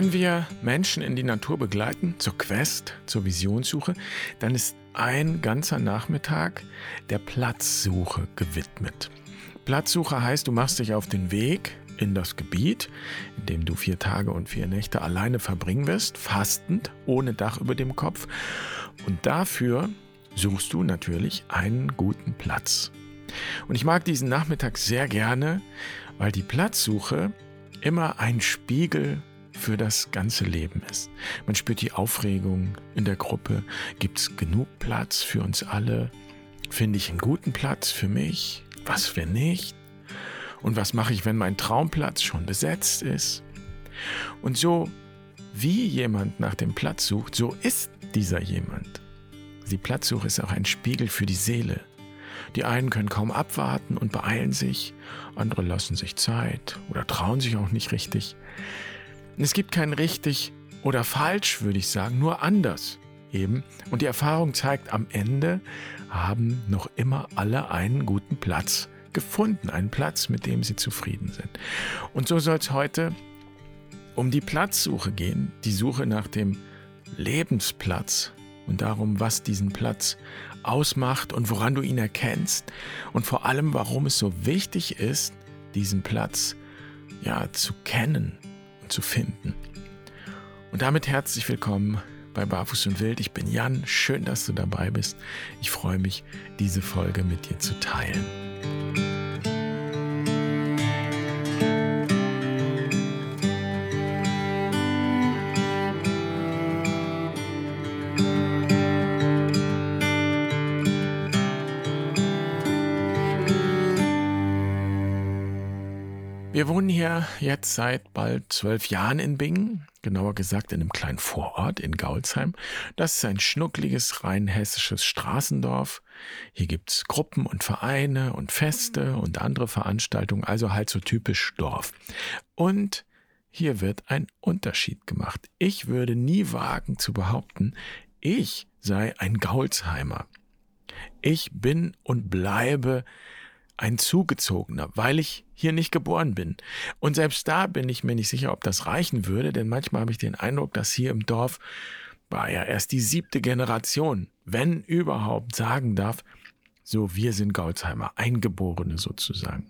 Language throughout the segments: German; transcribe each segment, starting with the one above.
Wenn wir Menschen in die Natur begleiten, zur Quest, zur Visionssuche, dann ist ein ganzer Nachmittag der Platzsuche gewidmet. Platzsuche heißt, du machst dich auf den Weg in das Gebiet, in dem du vier Tage und vier Nächte alleine verbringen wirst, fastend, ohne Dach über dem Kopf. Und dafür suchst du natürlich einen guten Platz. Und ich mag diesen Nachmittag sehr gerne, weil die Platzsuche immer ein Spiegel für das ganze Leben ist. Man spürt die Aufregung in der Gruppe. Gibt es genug Platz für uns alle? Finde ich einen guten Platz für mich? Was für nicht? Und was mache ich, wenn mein Traumplatz schon besetzt ist? Und so wie jemand nach dem Platz sucht, so ist dieser jemand. Die Platzsuche ist auch ein Spiegel für die Seele. Die einen können kaum abwarten und beeilen sich, andere lassen sich Zeit oder trauen sich auch nicht richtig. Es gibt kein richtig oder falsch, würde ich sagen, nur anders eben. Und die Erfahrung zeigt, am Ende haben noch immer alle einen guten Platz gefunden, einen Platz, mit dem sie zufrieden sind. Und so soll es heute um die Platzsuche gehen, die Suche nach dem Lebensplatz und darum, was diesen Platz ausmacht und woran du ihn erkennst und vor allem, warum es so wichtig ist, diesen Platz ja zu kennen zu finden. Und damit herzlich willkommen bei Barfuß und Wild. Ich bin Jan, schön, dass du dabei bist. Ich freue mich, diese Folge mit dir zu teilen. Wir wohnen hier jetzt seit bald zwölf Jahren in Bingen, genauer gesagt in einem kleinen Vorort in Gaulsheim. Das ist ein schnuckliges, rein hessisches Straßendorf. Hier gibt's Gruppen und Vereine und Feste und andere Veranstaltungen, also halt so typisch Dorf. Und hier wird ein Unterschied gemacht. Ich würde nie wagen zu behaupten, ich sei ein Gaulsheimer. Ich bin und bleibe ein Zugezogener, weil ich hier nicht geboren bin. Und selbst da bin ich mir nicht sicher, ob das reichen würde, denn manchmal habe ich den Eindruck, dass hier im Dorf war ja erst die siebte Generation, wenn überhaupt sagen darf, so wir sind Gauzheimer, Eingeborene sozusagen.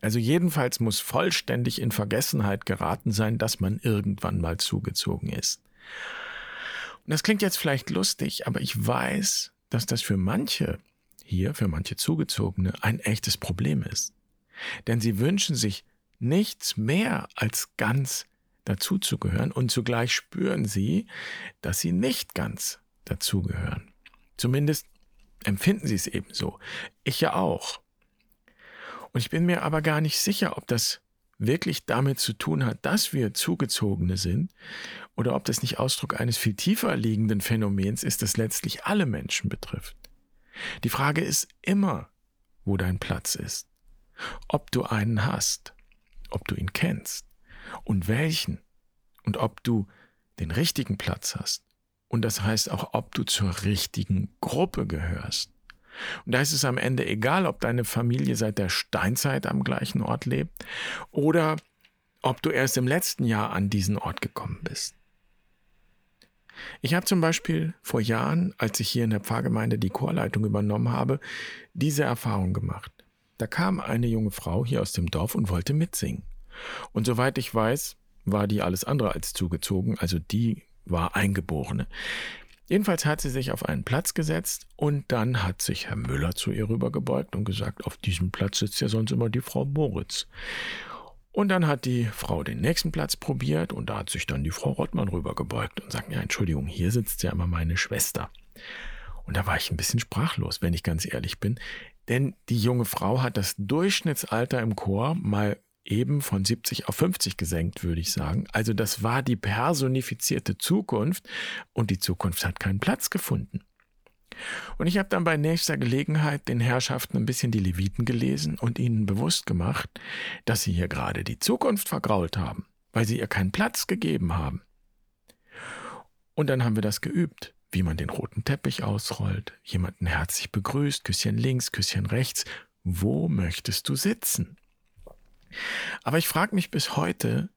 Also jedenfalls muss vollständig in Vergessenheit geraten sein, dass man irgendwann mal zugezogen ist. Und das klingt jetzt vielleicht lustig, aber ich weiß, dass das für manche hier für manche Zugezogene ein echtes Problem ist. Denn sie wünschen sich nichts mehr als ganz dazuzugehören und zugleich spüren sie, dass sie nicht ganz dazugehören. Zumindest empfinden sie es ebenso. Ich ja auch. Und ich bin mir aber gar nicht sicher, ob das wirklich damit zu tun hat, dass wir Zugezogene sind, oder ob das nicht Ausdruck eines viel tiefer liegenden Phänomens ist, das letztlich alle Menschen betrifft. Die Frage ist immer, wo dein Platz ist. Ob du einen hast, ob du ihn kennst und welchen und ob du den richtigen Platz hast. Und das heißt auch, ob du zur richtigen Gruppe gehörst. Und da ist es am Ende egal, ob deine Familie seit der Steinzeit am gleichen Ort lebt oder ob du erst im letzten Jahr an diesen Ort gekommen bist. Ich habe zum Beispiel vor Jahren, als ich hier in der Pfarrgemeinde die Chorleitung übernommen habe, diese Erfahrung gemacht. Da kam eine junge Frau hier aus dem Dorf und wollte mitsingen. Und soweit ich weiß, war die alles andere als zugezogen, also die war Eingeborene. Jedenfalls hat sie sich auf einen Platz gesetzt und dann hat sich Herr Müller zu ihr rübergebeugt und gesagt, auf diesem Platz sitzt ja sonst immer die Frau Moritz. Und dann hat die Frau den nächsten Platz probiert und da hat sich dann die Frau Rottmann rübergebeugt und sagt, ja, Entschuldigung, hier sitzt ja immer meine Schwester. Und da war ich ein bisschen sprachlos, wenn ich ganz ehrlich bin, denn die junge Frau hat das Durchschnittsalter im Chor mal eben von 70 auf 50 gesenkt, würde ich sagen. Also das war die personifizierte Zukunft und die Zukunft hat keinen Platz gefunden. Und ich habe dann bei nächster Gelegenheit den Herrschaften ein bisschen die Leviten gelesen und ihnen bewusst gemacht, dass sie hier gerade die Zukunft vergrault haben, weil sie ihr keinen Platz gegeben haben. Und dann haben wir das geübt, wie man den roten Teppich ausrollt, jemanden herzlich begrüßt, Küsschen links, Küsschen rechts. Wo möchtest du sitzen? Aber ich frage mich bis heute,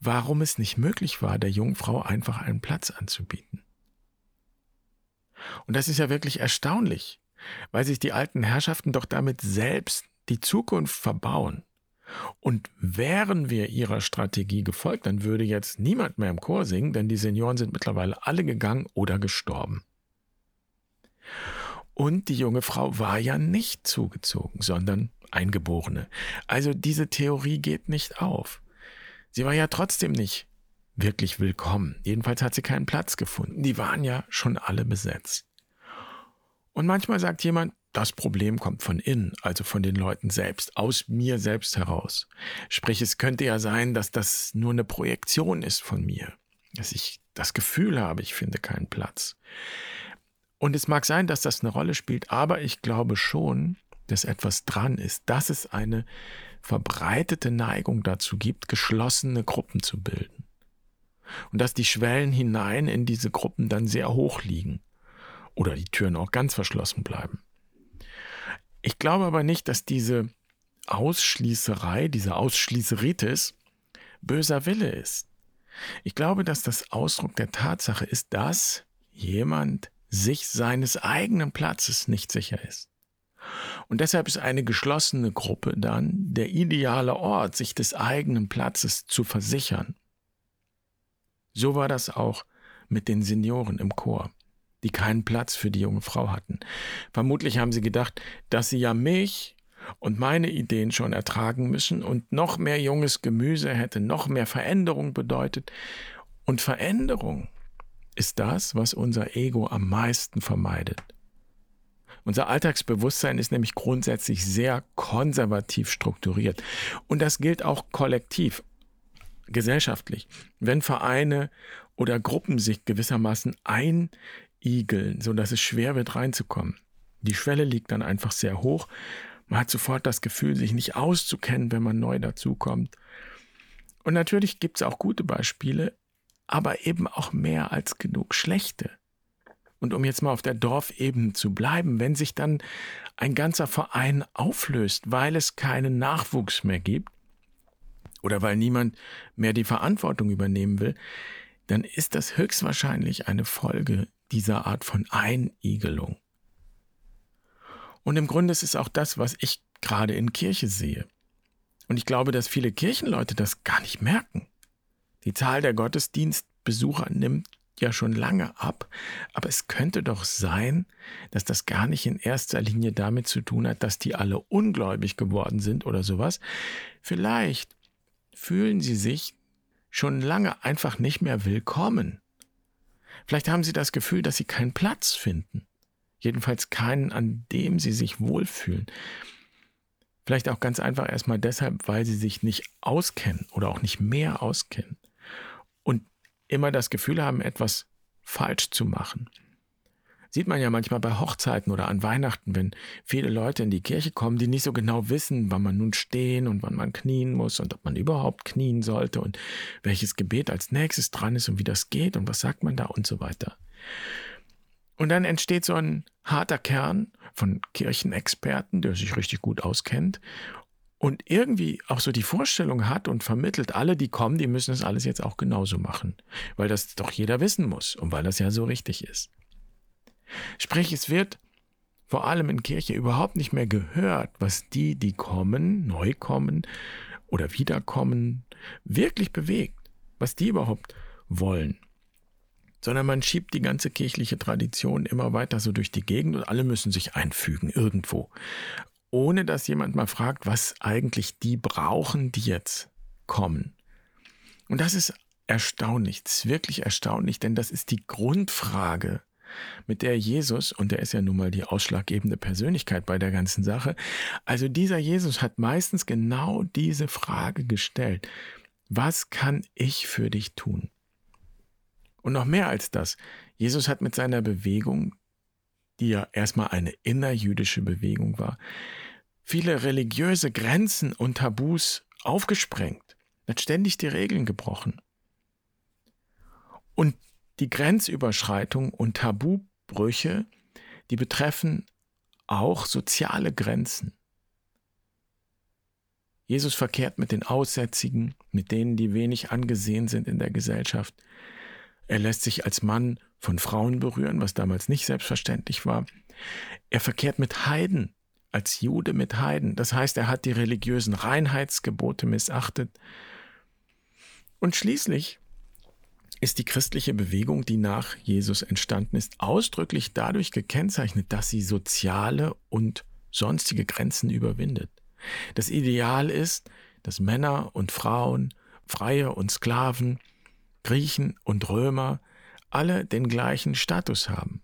warum es nicht möglich war, der jungen Frau einfach einen Platz anzubieten. Und das ist ja wirklich erstaunlich, weil sich die alten Herrschaften doch damit selbst die Zukunft verbauen. Und wären wir ihrer Strategie gefolgt, dann würde jetzt niemand mehr im Chor singen, denn die Senioren sind mittlerweile alle gegangen oder gestorben. Und die junge Frau war ja nicht zugezogen, sondern Eingeborene. Also diese Theorie geht nicht auf. Sie war ja trotzdem nicht wirklich willkommen. Jedenfalls hat sie keinen Platz gefunden. Die waren ja schon alle besetzt. Und manchmal sagt jemand, das Problem kommt von innen, also von den Leuten selbst, aus mir selbst heraus. Sprich, es könnte ja sein, dass das nur eine Projektion ist von mir, dass ich das Gefühl habe, ich finde keinen Platz. Und es mag sein, dass das eine Rolle spielt, aber ich glaube schon, dass etwas dran ist, dass es eine verbreitete Neigung dazu gibt, geschlossene Gruppen zu bilden. Und dass die Schwellen hinein in diese Gruppen dann sehr hoch liegen oder die Türen auch ganz verschlossen bleiben. Ich glaube aber nicht, dass diese Ausschließerei, diese Ausschließeritis böser Wille ist. Ich glaube, dass das Ausdruck der Tatsache ist, dass jemand sich seines eigenen Platzes nicht sicher ist. Und deshalb ist eine geschlossene Gruppe dann der ideale Ort, sich des eigenen Platzes zu versichern. So war das auch mit den Senioren im Chor die keinen Platz für die junge Frau hatten. Vermutlich haben sie gedacht, dass sie ja mich und meine Ideen schon ertragen müssen und noch mehr junges Gemüse hätte noch mehr Veränderung bedeutet. Und Veränderung ist das, was unser Ego am meisten vermeidet. Unser Alltagsbewusstsein ist nämlich grundsätzlich sehr konservativ strukturiert. Und das gilt auch kollektiv, gesellschaftlich. Wenn Vereine oder Gruppen sich gewissermaßen ein igeln, sodass es schwer wird reinzukommen. Die Schwelle liegt dann einfach sehr hoch. Man hat sofort das Gefühl, sich nicht auszukennen, wenn man neu dazukommt. Und natürlich gibt es auch gute Beispiele, aber eben auch mehr als genug schlechte. Und um jetzt mal auf der Dorfebene zu bleiben, wenn sich dann ein ganzer Verein auflöst, weil es keinen Nachwuchs mehr gibt oder weil niemand mehr die Verantwortung übernehmen will, dann ist das höchstwahrscheinlich eine Folge dieser Art von Einigelung. Und im Grunde ist es auch das, was ich gerade in Kirche sehe. Und ich glaube, dass viele Kirchenleute das gar nicht merken. Die Zahl der Gottesdienstbesucher nimmt ja schon lange ab, aber es könnte doch sein, dass das gar nicht in erster Linie damit zu tun hat, dass die alle ungläubig geworden sind oder sowas. Vielleicht fühlen sie sich schon lange einfach nicht mehr willkommen. Vielleicht haben sie das Gefühl, dass sie keinen Platz finden. Jedenfalls keinen, an dem sie sich wohlfühlen. Vielleicht auch ganz einfach erstmal deshalb, weil sie sich nicht auskennen oder auch nicht mehr auskennen. Und immer das Gefühl haben, etwas falsch zu machen. Sieht man ja manchmal bei Hochzeiten oder an Weihnachten, wenn viele Leute in die Kirche kommen, die nicht so genau wissen, wann man nun stehen und wann man knien muss und ob man überhaupt knien sollte und welches Gebet als nächstes dran ist und wie das geht und was sagt man da und so weiter. Und dann entsteht so ein harter Kern von Kirchenexperten, der sich richtig gut auskennt und irgendwie auch so die Vorstellung hat und vermittelt, alle, die kommen, die müssen das alles jetzt auch genauso machen, weil das doch jeder wissen muss und weil das ja so richtig ist. Sprich, es wird vor allem in Kirche überhaupt nicht mehr gehört, was die, die kommen, neu kommen oder wiederkommen, wirklich bewegt, was die überhaupt wollen. Sondern man schiebt die ganze kirchliche Tradition immer weiter so durch die Gegend und alle müssen sich einfügen irgendwo. Ohne dass jemand mal fragt, was eigentlich die brauchen, die jetzt kommen. Und das ist erstaunlich, ist wirklich erstaunlich, denn das ist die Grundfrage mit der Jesus, und der ist ja nun mal die ausschlaggebende Persönlichkeit bei der ganzen Sache, also dieser Jesus hat meistens genau diese Frage gestellt. Was kann ich für dich tun? Und noch mehr als das, Jesus hat mit seiner Bewegung, die ja erstmal eine innerjüdische Bewegung war, viele religiöse Grenzen und Tabus aufgesprengt, hat ständig die Regeln gebrochen. Und die Grenzüberschreitung und Tabubrüche, die betreffen auch soziale Grenzen. Jesus verkehrt mit den Aussätzigen, mit denen, die wenig angesehen sind in der Gesellschaft. Er lässt sich als Mann von Frauen berühren, was damals nicht selbstverständlich war. Er verkehrt mit Heiden, als Jude mit Heiden. Das heißt, er hat die religiösen Reinheitsgebote missachtet. Und schließlich ist die christliche Bewegung, die nach Jesus entstanden ist, ausdrücklich dadurch gekennzeichnet, dass sie soziale und sonstige Grenzen überwindet. Das Ideal ist, dass Männer und Frauen, Freie und Sklaven, Griechen und Römer alle den gleichen Status haben,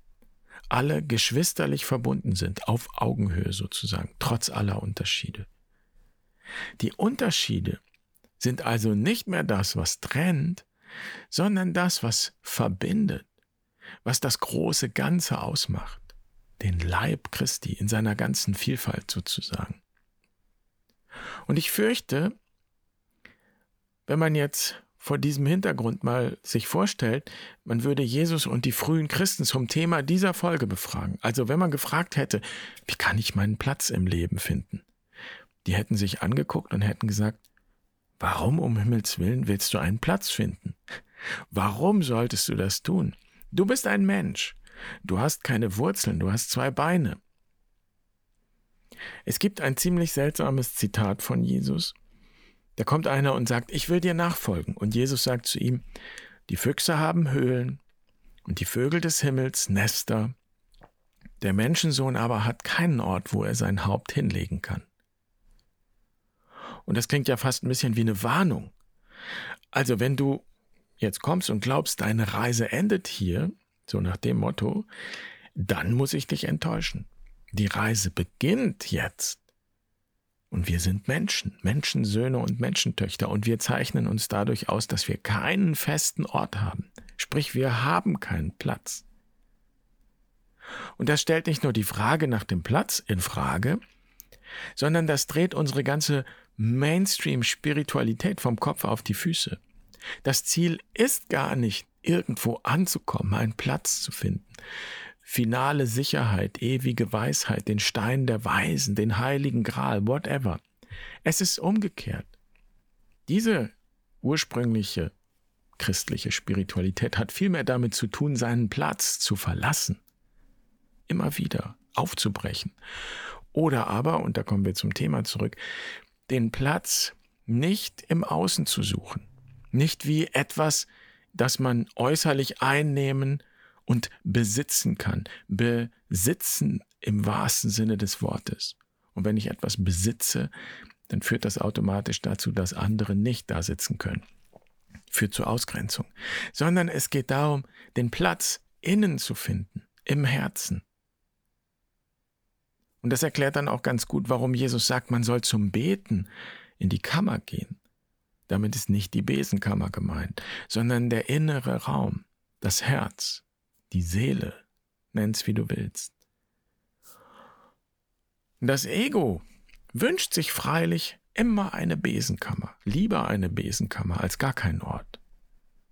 alle geschwisterlich verbunden sind, auf Augenhöhe sozusagen, trotz aller Unterschiede. Die Unterschiede sind also nicht mehr das, was trennt, sondern das, was verbindet, was das große Ganze ausmacht, den Leib Christi in seiner ganzen Vielfalt sozusagen. Und ich fürchte, wenn man jetzt vor diesem Hintergrund mal sich vorstellt, man würde Jesus und die frühen Christen zum Thema dieser Folge befragen. Also wenn man gefragt hätte, wie kann ich meinen Platz im Leben finden? Die hätten sich angeguckt und hätten gesagt, warum um Himmels willen willst du einen Platz finden? Warum solltest du das tun? Du bist ein Mensch. Du hast keine Wurzeln, du hast zwei Beine. Es gibt ein ziemlich seltsames Zitat von Jesus. Da kommt einer und sagt, ich will dir nachfolgen. Und Jesus sagt zu ihm, die Füchse haben Höhlen und die Vögel des Himmels Nester. Der Menschensohn aber hat keinen Ort, wo er sein Haupt hinlegen kann. Und das klingt ja fast ein bisschen wie eine Warnung. Also wenn du jetzt kommst und glaubst, deine Reise endet hier, so nach dem Motto, dann muss ich dich enttäuschen. Die Reise beginnt jetzt. Und wir sind Menschen, Menschensöhne und Menschentöchter, und wir zeichnen uns dadurch aus, dass wir keinen festen Ort haben. Sprich, wir haben keinen Platz. Und das stellt nicht nur die Frage nach dem Platz in Frage, sondern das dreht unsere ganze Mainstream-Spiritualität vom Kopf auf die Füße. Das Ziel ist gar nicht, irgendwo anzukommen, einen Platz zu finden finale Sicherheit, ewige Weisheit, den Stein der Weisen, den heiligen Gral, whatever. Es ist umgekehrt. Diese ursprüngliche christliche Spiritualität hat vielmehr damit zu tun, seinen Platz zu verlassen, immer wieder aufzubrechen. Oder aber, und da kommen wir zum Thema zurück, den Platz nicht im Außen zu suchen, nicht wie etwas, das man äußerlich einnehmen und besitzen kann. Besitzen im wahrsten Sinne des Wortes. Und wenn ich etwas besitze, dann führt das automatisch dazu, dass andere nicht da sitzen können. Führt zur Ausgrenzung. Sondern es geht darum, den Platz innen zu finden, im Herzen. Und das erklärt dann auch ganz gut, warum Jesus sagt, man soll zum Beten in die Kammer gehen. Damit ist nicht die Besenkammer gemeint, sondern der innere Raum, das Herz, die Seele, nenn's wie du willst. Das Ego wünscht sich freilich immer eine Besenkammer, lieber eine Besenkammer als gar keinen Ort,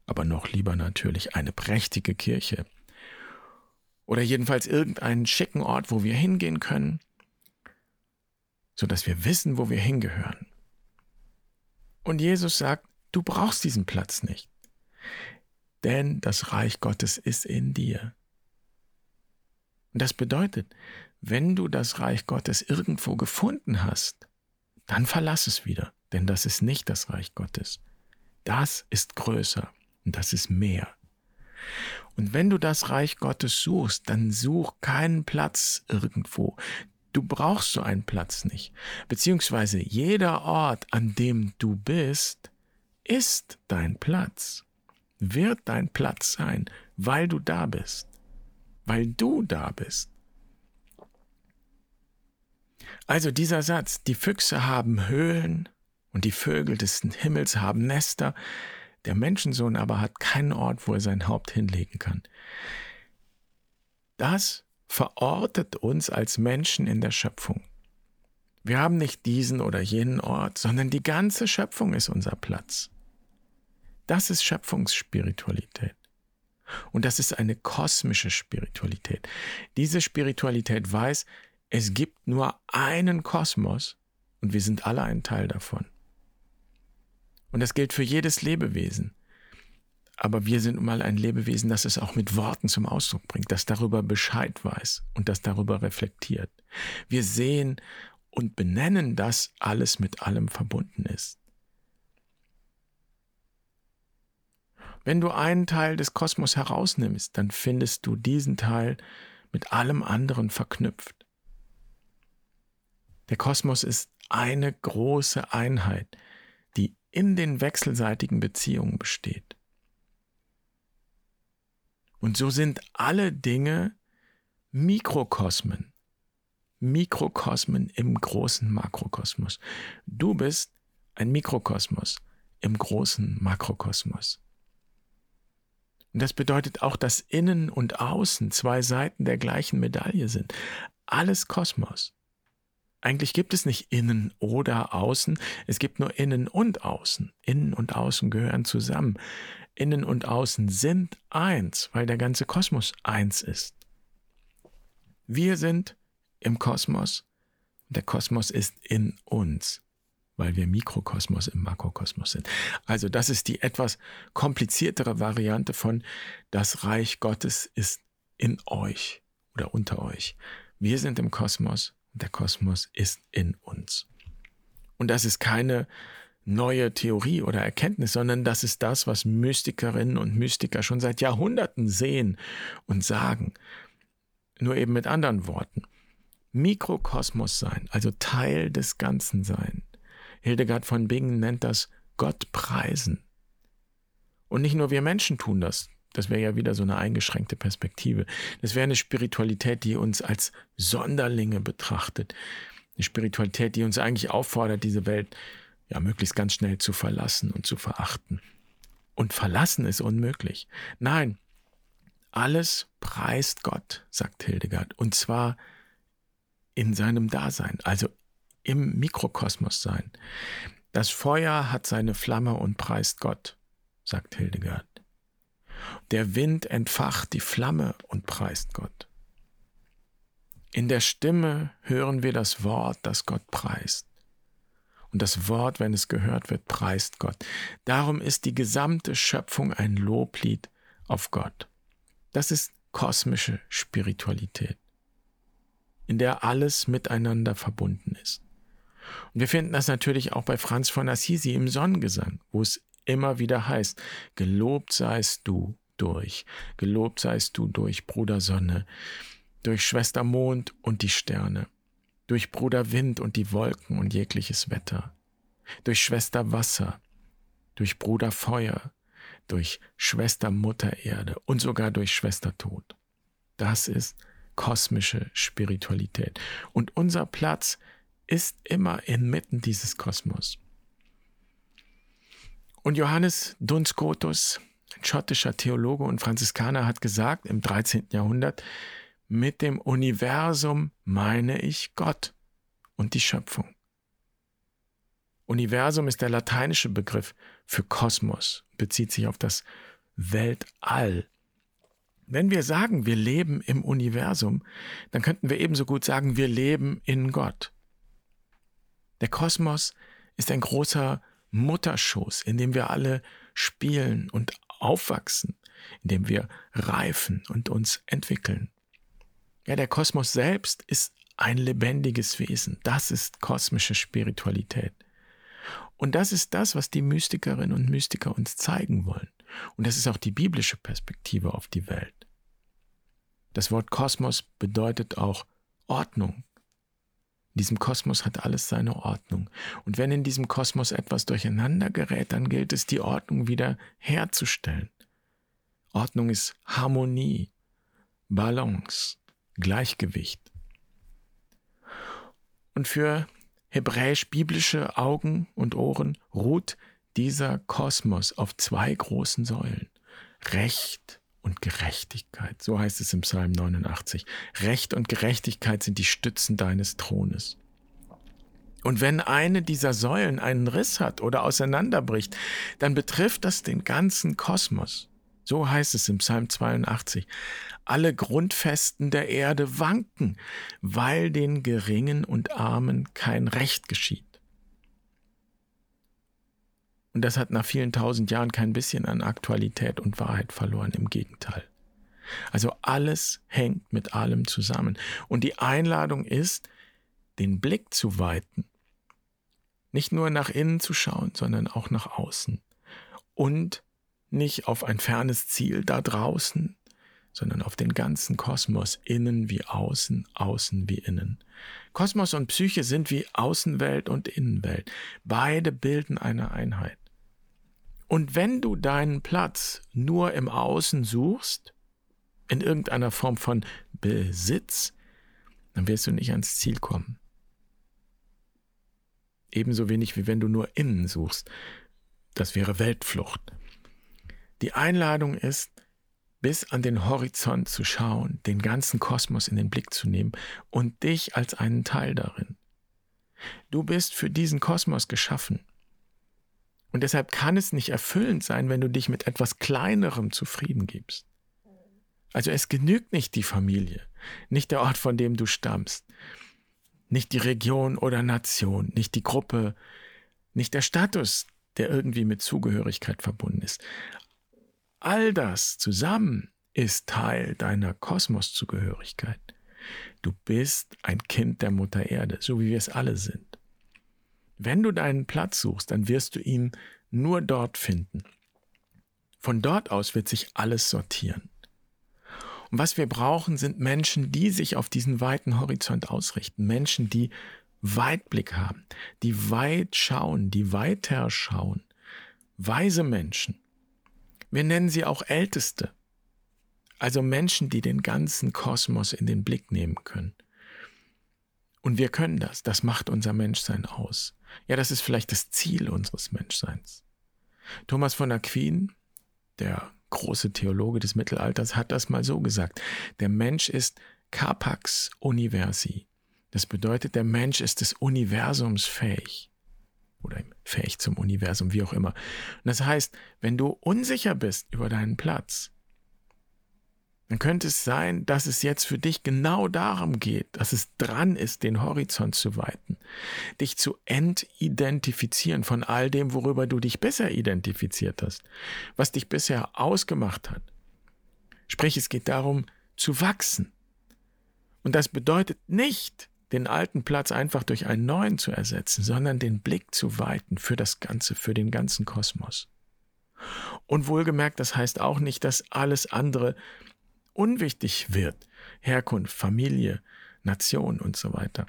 aber noch lieber natürlich eine prächtige Kirche oder jedenfalls irgendeinen schicken Ort, wo wir hingehen können, so dass wir wissen, wo wir hingehören. Und Jesus sagt, du brauchst diesen Platz nicht denn das Reich Gottes ist in dir. Und das bedeutet, wenn du das Reich Gottes irgendwo gefunden hast, dann verlass es wieder, denn das ist nicht das Reich Gottes. Das ist größer und das ist mehr. Und wenn du das Reich Gottes suchst, dann such keinen Platz irgendwo. Du brauchst so einen Platz nicht. Beziehungsweise jeder Ort, an dem du bist, ist dein Platz wird dein Platz sein, weil du da bist, weil du da bist. Also dieser Satz, die Füchse haben Höhlen und die Vögel des Himmels haben Nester, der Menschensohn aber hat keinen Ort, wo er sein Haupt hinlegen kann. Das verortet uns als Menschen in der Schöpfung. Wir haben nicht diesen oder jenen Ort, sondern die ganze Schöpfung ist unser Platz. Das ist Schöpfungsspiritualität. Und das ist eine kosmische Spiritualität. Diese Spiritualität weiß, es gibt nur einen Kosmos Und wir sind alle ein Teil davon. Und das gilt für jedes Lebewesen. Aber wir sind mal ein Lebewesen, das es auch mit Worten zum Ausdruck bringt, das darüber Bescheid weiß und das darüber reflektiert. Wir sehen und benennen, dass alles mit allem verbunden ist. Wenn du einen Teil des Kosmos herausnimmst, dann findest du diesen Teil mit allem anderen verknüpft. Der Kosmos ist eine große Einheit, in den wechselseitigen Beziehungen besteht. Und so sind alle Dinge Mikrokosmen. Mikrokosmen im großen Makrokosmos. Du bist ein Mikrokosmos im großen Makrokosmos. Und das bedeutet auch, dass Innen und Außen zwei Seiten der gleichen Medaille sind. Alles Kosmos. Eigentlich gibt es nicht Innen oder Außen, es gibt nur Innen und Außen. Innen und Außen gehören zusammen. Innen und Außen sind eins, weil der ganze Kosmos eins ist. Wir sind im Kosmos der Kosmos ist in uns, weil wir Mikrokosmos im Makrokosmos sind. Also das ist die etwas kompliziertere Variante von das Reich Gottes ist in euch oder unter euch. Wir sind im Kosmos der Kosmos ist in uns. Und das ist keine neue Theorie oder Erkenntnis, sondern das ist das, was Mystikerinnen und Mystiker schon seit Jahrhunderten sehen und sagen. Nur eben mit anderen Worten. Mikrokosmos sein, also Teil des Ganzen sein. Hildegard von Bingen nennt das Gott preisen. Und nicht nur wir Menschen tun das. Das wäre ja wieder so eine eingeschränkte Perspektive. Das wäre eine Spiritualität, die uns als Sonderlinge betrachtet. Eine Spiritualität, die uns eigentlich auffordert, diese Welt ja möglichst ganz schnell zu verlassen und zu verachten. Und verlassen ist unmöglich. Nein, alles preist Gott, sagt Hildegard, und zwar in seinem Dasein, also im Mikrokosmos sein. Das Feuer hat seine Flamme und preist Gott, sagt Hildegard. Der Wind entfacht die Flamme und preist Gott. In der Stimme hören wir das Wort, das Gott preist. Und das Wort, wenn es gehört wird, preist Gott. Darum ist die gesamte Schöpfung ein Loblied auf Gott. Das ist kosmische Spiritualität, in der alles miteinander verbunden ist. Und wir finden das natürlich auch bei Franz von Assisi im Sonnengesang, wo es immer wieder heißt, gelobt seist du durch, gelobt seist du durch Bruder Sonne, durch Schwester Mond und die Sterne durch Bruder Wind und die Wolken und jegliches Wetter, durch Schwester Wasser, durch Bruder Feuer, durch Schwester Mutter Erde und sogar durch Schwester Tod. Das ist kosmische Spiritualität. Und unser Platz ist immer inmitten dieses Kosmos. Und Johannes Duns ein schottischer Theologe und Franziskaner, hat gesagt im 13. Jahrhundert, mit dem Universum meine ich Gott und die Schöpfung. Universum ist der lateinische Begriff für Kosmos, bezieht sich auf das Weltall. Wenn wir sagen, wir leben im Universum, dann könnten wir ebenso gut sagen, wir leben in Gott. Der Kosmos ist ein großer Mutterschoß, in dem wir alle spielen und aufwachsen, in dem wir reifen und uns entwickeln. Ja, der Kosmos selbst ist ein lebendiges Wesen. Das ist kosmische Spiritualität. Und das ist das, was die Mystikerinnen und Mystiker uns zeigen wollen. Und das ist auch die biblische Perspektive auf die Welt. Das Wort Kosmos bedeutet auch Ordnung. In diesem Kosmos hat alles seine Ordnung. Und wenn in diesem Kosmos etwas durcheinander gerät, dann gilt es, die Ordnung wieder herzustellen. Ordnung ist Harmonie, Balance. Gleichgewicht. Und für hebräisch-biblische Augen und Ohren ruht dieser Kosmos auf zwei großen Säulen. Recht und Gerechtigkeit. So heißt es im Psalm 89. Recht und Gerechtigkeit sind die Stützen deines Thrones. Und wenn eine dieser Säulen einen Riss hat oder auseinanderbricht, dann betrifft das den ganzen Kosmos. So heißt es im Psalm 82. Alle Grundfesten der Erde wanken, weil den Geringen und Armen kein Recht geschieht. Und das hat nach vielen tausend Jahren kein bisschen an Aktualität und Wahrheit verloren, im Gegenteil. Also alles hängt mit allem zusammen. Und die Einladung ist, den Blick zu weiten. Nicht nur nach innen zu schauen, sondern auch nach außen. Und nicht auf ein fernes Ziel da draußen, sondern auf den ganzen Kosmos, innen wie außen, außen wie innen. Kosmos und Psyche sind wie Außenwelt und Innenwelt. Beide bilden eine Einheit. Und wenn du deinen Platz nur im Außen suchst, in irgendeiner Form von Besitz, dann wirst du nicht ans Ziel kommen. Ebenso wenig wie wenn du nur innen suchst. Das wäre Weltflucht. Die Einladung ist, bis an den Horizont zu schauen, den ganzen Kosmos in den Blick zu nehmen und dich als einen Teil darin. Du bist für diesen Kosmos geschaffen. Und deshalb kann es nicht erfüllend sein, wenn du dich mit etwas Kleinerem zufrieden gibst. Also es genügt nicht die Familie, nicht der Ort, von dem du stammst, nicht die Region oder Nation, nicht die Gruppe, nicht der Status, der irgendwie mit Zugehörigkeit verbunden ist. All das zusammen ist Teil deiner Kosmoszugehörigkeit. Du bist ein Kind der Mutter Erde, so wie wir es alle sind. Wenn du deinen Platz suchst, dann wirst du ihn nur dort finden. Von dort aus wird sich alles sortieren. Und was wir brauchen, sind Menschen, die sich auf diesen weiten Horizont ausrichten. Menschen, die Weitblick haben, die weit schauen, die weiter schauen. Weise Menschen. Wir nennen sie auch Älteste. Also Menschen, die den ganzen Kosmos in den Blick nehmen können. Und wir können das. Das macht unser Menschsein aus. Ja, das ist vielleicht das Ziel unseres Menschseins. Thomas von Aquin, der große Theologe des Mittelalters, hat das mal so gesagt. Der Mensch ist capax universi. Das bedeutet, der Mensch ist des Universums fähig. Oder fähig zum Universum, wie auch immer. Und das heißt, wenn du unsicher bist über deinen Platz, dann könnte es sein, dass es jetzt für dich genau darum geht, dass es dran ist, den Horizont zu weiten, dich zu entidentifizieren von all dem, worüber du dich bisher identifiziert hast, was dich bisher ausgemacht hat. Sprich, es geht darum, zu wachsen. Und das bedeutet nicht, den alten Platz einfach durch einen neuen zu ersetzen, sondern den Blick zu weiten für das Ganze, für den ganzen Kosmos. Und wohlgemerkt, das heißt auch nicht, dass alles andere unwichtig wird. Herkunft, Familie, Nation und so weiter.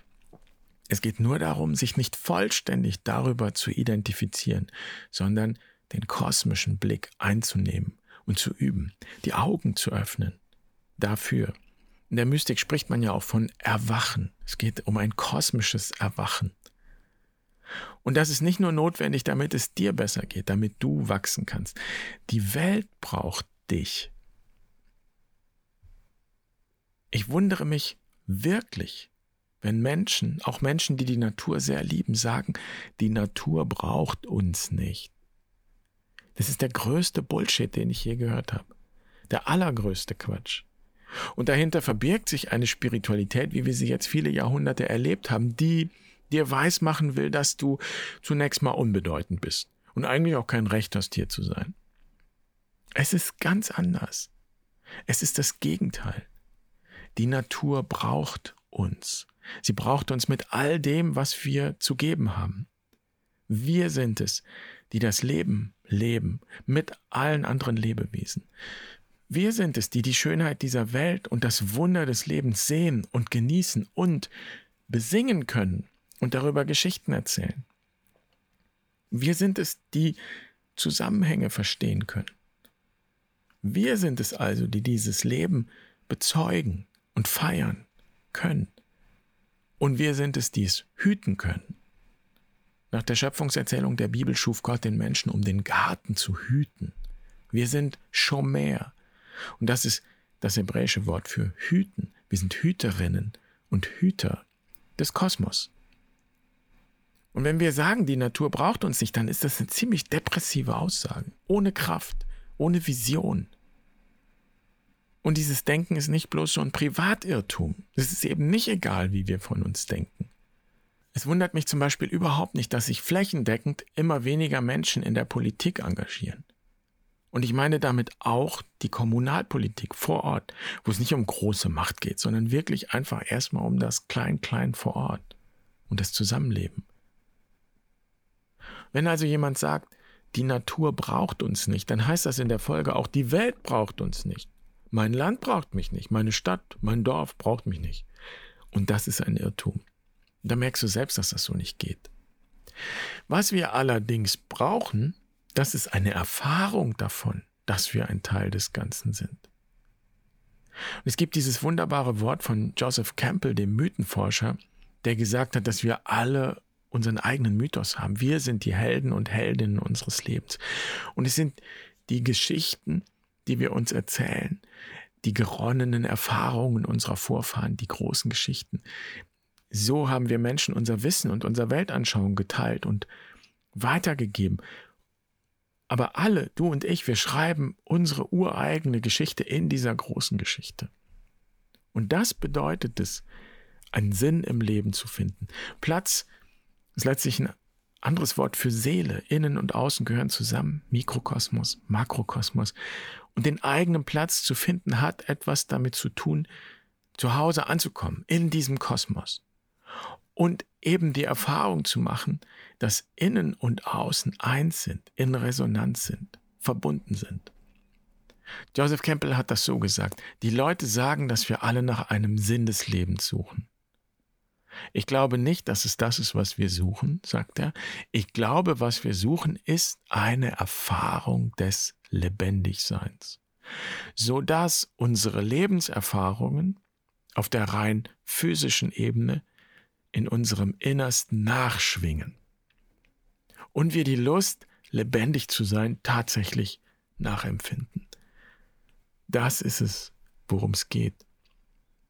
Es geht nur darum, sich nicht vollständig darüber zu identifizieren, sondern den kosmischen Blick einzunehmen und zu üben, die Augen zu öffnen. Dafür. In der Mystik spricht man ja auch von Erwachen. Es geht um ein kosmisches Erwachen. Und das ist nicht nur notwendig, damit es dir besser geht, damit du wachsen kannst. Die Welt braucht dich. Ich wundere mich wirklich, wenn Menschen, auch Menschen, die die Natur sehr lieben, sagen, die Natur braucht uns nicht. Das ist der größte Bullshit, den ich je gehört habe. Der allergrößte Quatsch. Und dahinter verbirgt sich eine Spiritualität, wie wir sie jetzt viele Jahrhunderte erlebt haben, die dir weismachen will, dass du zunächst mal unbedeutend bist und eigentlich auch kein Recht hast, hier zu sein. Es ist ganz anders. Es ist das Gegenteil. Die Natur braucht uns. Sie braucht uns mit all dem, was wir zu geben haben. Wir sind es, die das Leben leben mit allen anderen Lebewesen. Wir sind es, die die Schönheit dieser Welt und das Wunder des Lebens sehen und genießen und besingen können und darüber Geschichten erzählen. Wir sind es, die Zusammenhänge verstehen können. Wir sind es also, die dieses Leben bezeugen und feiern können. Und wir sind es, die es hüten können. Nach der Schöpfungserzählung der Bibel schuf Gott den Menschen, um den Garten zu hüten. Wir sind Shomer. Und das ist das hebräische Wort für hüten. Wir sind Hüterinnen und Hüter des Kosmos. Und wenn wir sagen, die Natur braucht uns nicht, dann ist das eine ziemlich depressive Aussage. Ohne Kraft, ohne Vision. Und dieses Denken ist nicht bloß ein Privatirrtum. Es ist eben nicht egal, wie wir von uns denken. Es wundert mich zum Beispiel überhaupt nicht, dass sich flächendeckend immer weniger Menschen in der Politik engagieren. Und ich meine damit auch die Kommunalpolitik vor Ort, wo es nicht um große Macht geht, sondern wirklich einfach erstmal um das Klein-Klein vor Ort und das Zusammenleben. Wenn also jemand sagt, die Natur braucht uns nicht, dann heißt das in der Folge auch, die Welt braucht uns nicht. Mein Land braucht mich nicht, meine Stadt, mein Dorf braucht mich nicht. Und das ist ein Irrtum. Da merkst du selbst, dass das so nicht geht. Was wir allerdings brauchen, das ist eine Erfahrung davon, dass wir ein Teil des Ganzen sind. Und es gibt dieses wunderbare Wort von Joseph Campbell, dem Mythenforscher, der gesagt hat, dass wir alle unseren eigenen Mythos haben. Wir sind die Helden und Heldinnen unseres Lebens. Und es sind die Geschichten, die wir uns erzählen, die geronnenen Erfahrungen unserer Vorfahren, die großen Geschichten. So haben wir Menschen unser Wissen und unsere Weltanschauung geteilt und weitergegeben. Aber alle, du und ich, wir schreiben unsere ureigene Geschichte in dieser großen Geschichte. Und das bedeutet es, einen Sinn im Leben zu finden. Platz ist letztlich ein anderes Wort für Seele. Innen und Außen gehören zusammen. Mikrokosmos, Makrokosmos. Und den eigenen Platz zu finden hat etwas damit zu tun, zu Hause anzukommen, in diesem Kosmos. Und eben die Erfahrung zu machen, dass Innen und Außen eins sind, in Resonanz sind, verbunden sind. Joseph Campbell hat das so gesagt. Die Leute sagen, dass wir alle nach einem Sinn des Lebens suchen. Ich glaube nicht, dass es das ist, was wir suchen, sagt er. Ich glaube, was wir suchen, ist eine Erfahrung des Lebendigseins, sodass unsere Lebenserfahrungen auf der rein physischen Ebene in unserem Innersten nachschwingen und wir die Lust, lebendig zu sein, tatsächlich nachempfinden. Das ist es, worum es geht.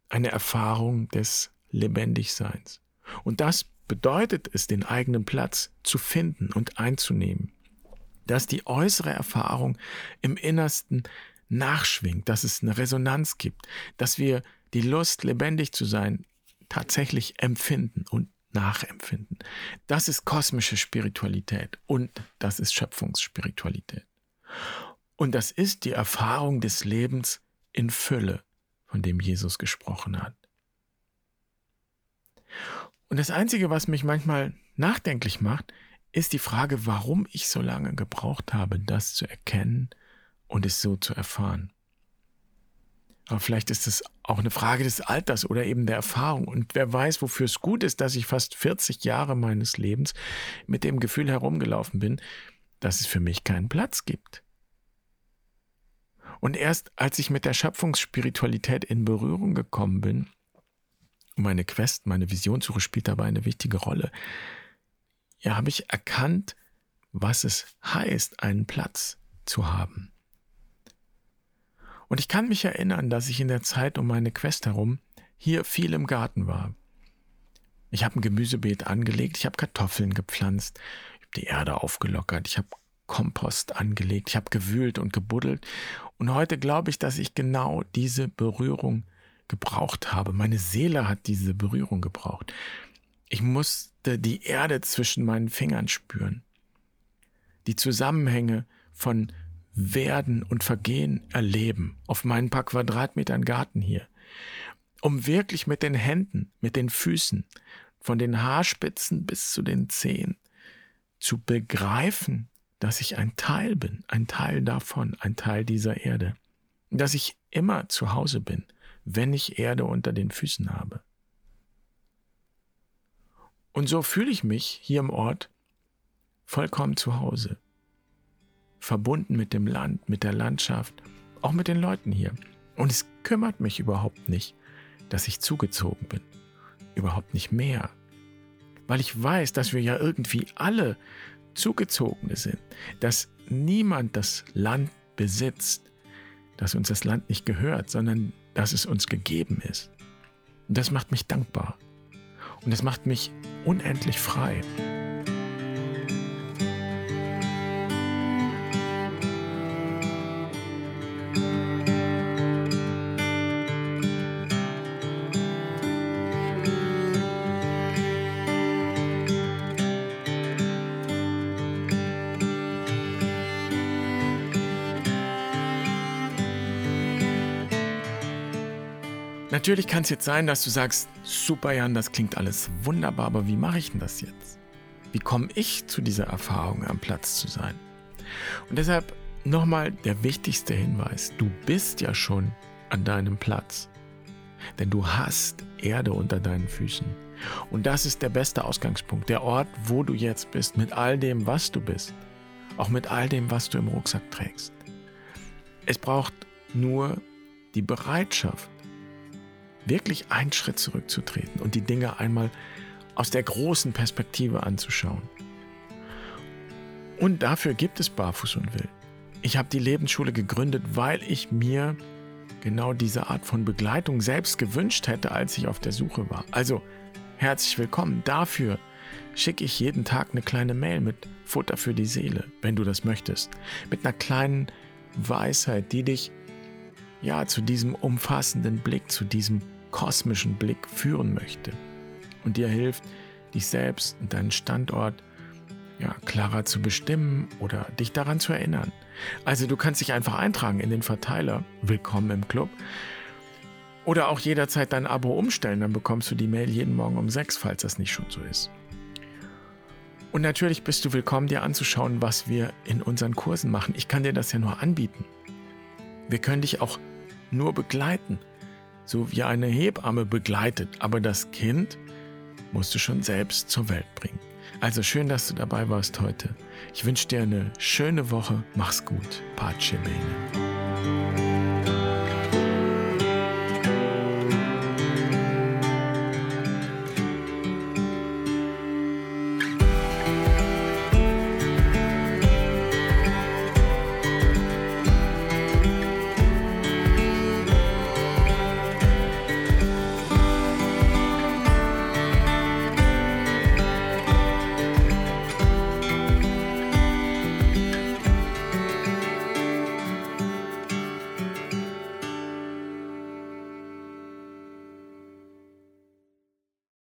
Eine Erfahrung des Lebendigseins. Und das bedeutet es, den eigenen Platz zu finden und einzunehmen. Dass die äußere Erfahrung im Innersten nachschwingt, dass es eine Resonanz gibt, dass wir die Lust, lebendig zu sein, tatsächlich empfinden und nachempfinden. Das ist kosmische Spiritualität und das ist Schöpfungsspiritualität. Und das ist die Erfahrung des Lebens in Fülle, von dem Jesus gesprochen hat. Und das Einzige, was mich manchmal nachdenklich macht, ist die Frage, warum ich so lange gebraucht habe, das zu erkennen und es so zu erfahren. Aber vielleicht ist es auch eine Frage des Alters oder eben der Erfahrung. Und wer weiß, wofür es gut ist, dass ich fast 40 Jahre meines Lebens mit dem Gefühl herumgelaufen bin, dass es für mich keinen Platz gibt. Und erst als ich mit der Schöpfungsspiritualität in Berührung gekommen bin, meine Quest, meine Visionssuche spielt dabei eine wichtige Rolle. Ja, habe ich erkannt, was es heißt, einen Platz zu haben. Und ich kann mich erinnern, dass ich in der Zeit um meine Quest herum hier viel im Garten war. Ich habe ein Gemüsebeet angelegt, ich habe Kartoffeln gepflanzt, ich habe die Erde aufgelockert, ich habe Kompost angelegt, ich habe gewühlt und gebuddelt. Und heute glaube ich, dass ich genau diese Berührung gebraucht habe. Meine Seele hat diese Berührung gebraucht. Ich musste die Erde zwischen meinen Fingern spüren. Die Zusammenhänge von Werden und Vergehen erleben auf meinen paar Quadratmetern Garten hier. Um wirklich mit den Händen, mit den Füßen, von den Haarspitzen bis zu den Zehen zu begreifen, dass ich ein Teil bin, ein Teil davon, ein Teil dieser Erde, dass ich immer zu Hause bin, wenn ich Erde unter den Füßen habe. Und so fühle ich mich hier im Ort vollkommen zu Hause, verbunden mit dem Land, mit der Landschaft, auch mit den Leuten hier. Und es kümmert mich überhaupt nicht, dass ich zugezogen bin, überhaupt nicht mehr, weil ich weiß, dass wir ja irgendwie alle Zugezogene sind, dass niemand das Land besitzt, dass uns das Land nicht gehört, sondern dass es uns gegeben ist. Und das macht mich dankbar. Und das macht mich unendlich frei. Natürlich kann es jetzt sein, dass du sagst, super Jan, das klingt alles wunderbar, aber wie mache ich denn das jetzt? Wie komme ich zu dieser Erfahrung, am Platz zu sein? Und deshalb nochmal der wichtigste Hinweis, du bist ja schon an deinem Platz, denn du hast Erde unter deinen Füßen. Und das ist der beste Ausgangspunkt, der Ort, wo du jetzt bist, mit all dem, was du bist, auch mit all dem, was du im Rucksack trägst. Es braucht nur die Bereitschaft, wirklich einen Schritt zurückzutreten und die Dinge einmal aus der großen Perspektive anzuschauen. Und dafür gibt es Barfuß und Wild. Ich habe die Lebensschule gegründet, weil ich mir genau diese Art von Begleitung selbst gewünscht hätte, als ich auf der Suche war. Also herzlich willkommen. Dafür schicke ich jeden Tag eine kleine Mail mit Futter für die Seele, wenn du das möchtest. Mit einer kleinen Weisheit, die dich ja zu diesem umfassenden Blick, zu diesem kosmischen Blick führen möchte und dir hilft, dich selbst und deinen Standort ja, klarer zu bestimmen oder dich daran zu erinnern. Also du kannst dich einfach eintragen in den Verteiler Willkommen im Club oder auch jederzeit dein Abo umstellen, dann bekommst du die Mail jeden Morgen um sechs, falls das nicht schon so ist. Und natürlich bist du willkommen, dir anzuschauen, was wir in unseren Kursen machen. Ich kann dir das ja nur anbieten. Wir können dich auch nur begleiten, so wie eine Hebamme begleitet, aber das Kind musst du schon selbst zur Welt bringen. Also schön, dass du dabei warst heute. Ich wünsche dir eine schöne Woche. Mach's gut. Pace bene.